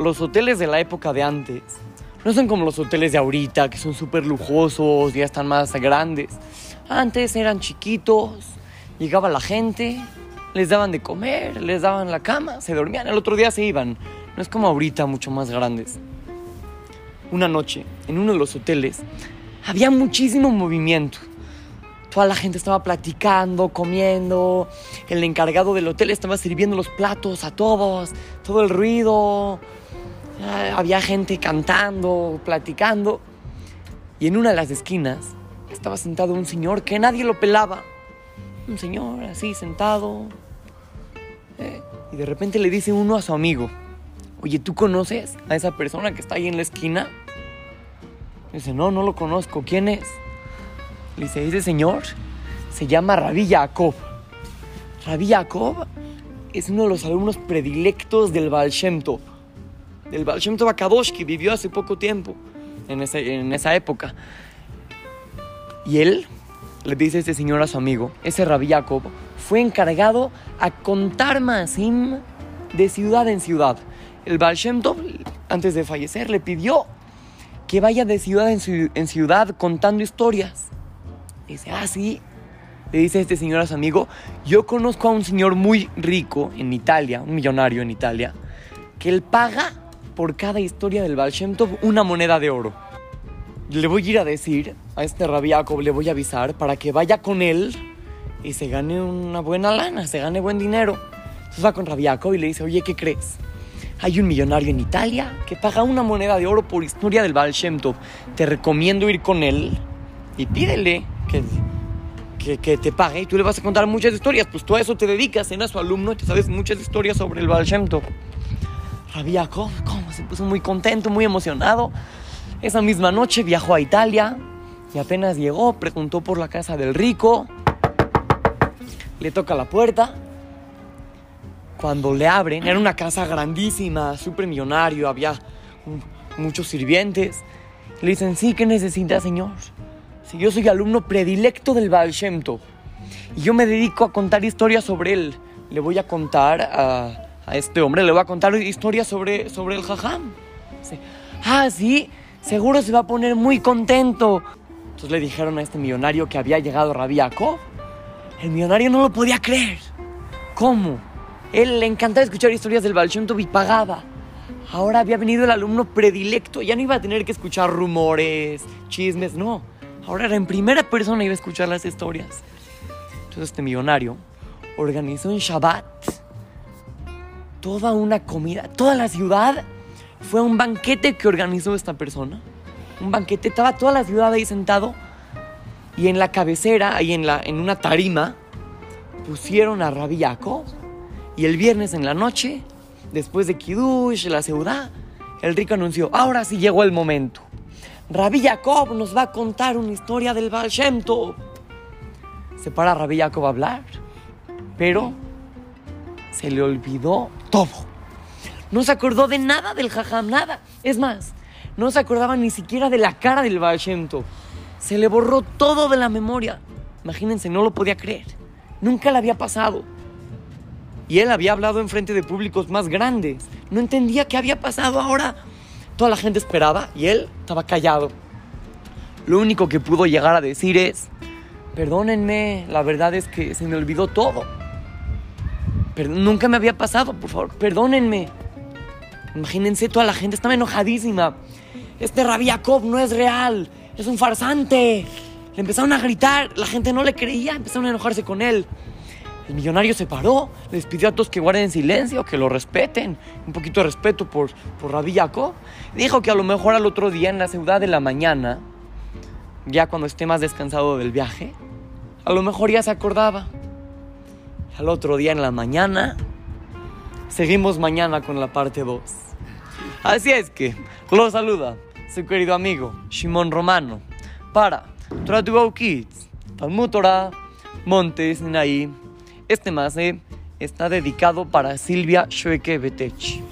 los hoteles de la época de antes no son como los hoteles de ahorita, que son súper lujosos, ya están más grandes. Antes eran chiquitos, llegaba la gente, les daban de comer, les daban la cama, se dormían, el otro día se iban. No es como ahorita, mucho más grandes. Una noche, en uno de los hoteles, había muchísimo movimiento. Toda la gente estaba platicando, comiendo. El encargado del hotel estaba sirviendo los platos a todos. Todo el ruido. Ah, había gente cantando, platicando. Y en una de las esquinas estaba sentado un señor que nadie lo pelaba. Un señor así sentado. Eh, y de repente le dice uno a su amigo, oye, ¿tú conoces a esa persona que está ahí en la esquina? Dice, no, no lo conozco. ¿Quién es? Le dice, ese señor se llama Rabí Jacob. Rabí Jacob es uno de los alumnos predilectos del Baal Shem. Del Baal Shem Tov Akadosh, que vivió hace poco tiempo, en, esa época. Y él le dice este señor a su amigo, ese Rabí Jacob, fue encargado a contar Masim de ciudad en ciudad. El Baal Shem Tov, antes de fallecer, le pidió que vaya de ciudad en, ciudad contando historias. Dice, ah, sí. Le dice este señor a su amigo, yo conozco a un señor muy rico en Italia, un millonario en Italia, que él paga por cada historia del Baal Shem Tov una moneda de oro. Le voy a ir a decir a este Rabbi le voy a avisar para que vaya con él y se gane una buena lana, se gane buen dinero. Entonces va con Rabbi y le dice, oye, ¿qué crees? Hay un millonario en Italia que paga una moneda de oro por historia del Baal Shem Tov. Te recomiendo ir con él y pídele que, que, te pague y tú le vas a contar muchas historias. Pues tú a eso te dedicas, eres su alumno y te sabes muchas historias sobre el Baal Shem Tov. Rabbi ¿cómo? Se puso muy contento, muy emocionado. Esa misma noche viajó a Italia y apenas llegó, preguntó por la casa del rico. Le toca la puerta cuando le abren, era una casa grandísima, súper millonario, había muchos sirvientes. Le dicen, sí, ¿qué necesita, señor? Si yo soy alumno predilecto del Baal Shem y yo me dedico a contar historias sobre él, le voy a contar a, este hombre, le voy a contar historias sobre, sobre el Jajam. ah, sí, seguro se va a poner muy contento. Entonces le dijeron a este millonario que había llegado Rabí El millonario no lo podía creer. ¿Cómo? Él le encantaba escuchar historias del Shem y pagaba. Ahora había venido el alumno predilecto, ya no iba a tener que escuchar rumores, chismes, no. Ahora era en primera persona iba a escuchar las historias. Entonces este millonario organizó en Shabbat toda una comida, toda la ciudad fue un banquete que organizó esta persona. Un banquete, estaba toda la ciudad ahí sentado y en la cabecera, ahí en, la, en una tarima, pusieron a Rabbi y el viernes en la noche, después de Kiddush, la ciudad, el rico anunció, ahora sí llegó el momento. Rabbi Jacob nos va a contar una historia del Baal Shem Se para Rabbi Jacob a hablar, pero se le olvidó todo. No se acordó de nada del Jajam, nada. Es más, no se acordaba ni siquiera de la cara del Baal Shem Se le borró todo de la memoria. Imagínense, no lo podía creer. Nunca le había pasado. Y él había hablado en frente de públicos más grandes. No entendía qué había pasado ahora. Toda la gente esperaba y él estaba callado. Lo único que pudo llegar a decir es, perdónenme, la verdad es que se me olvidó todo. Pero nunca me había pasado, por favor, perdónenme. Imagínense, toda la gente estaba enojadísima. Este Rabiakov no es real, es un farsante. Le empezaron a gritar, la gente no le creía, empezaron a enojarse con él. El millonario se paró, les pidió a todos que guarden silencio, que lo respeten, un poquito de respeto por, por Rabí Dijo que a lo mejor al otro día en la ciudad de la mañana, ya cuando esté más descansado del viaje, a lo mejor ya se acordaba. Al otro día en la mañana, seguimos mañana con la parte 2. Así es que lo saluda su querido amigo Shimon Romano para Torah Kids, Talmud Torah, Montes. Este mase está dedicado para Silvia Shueke Betech.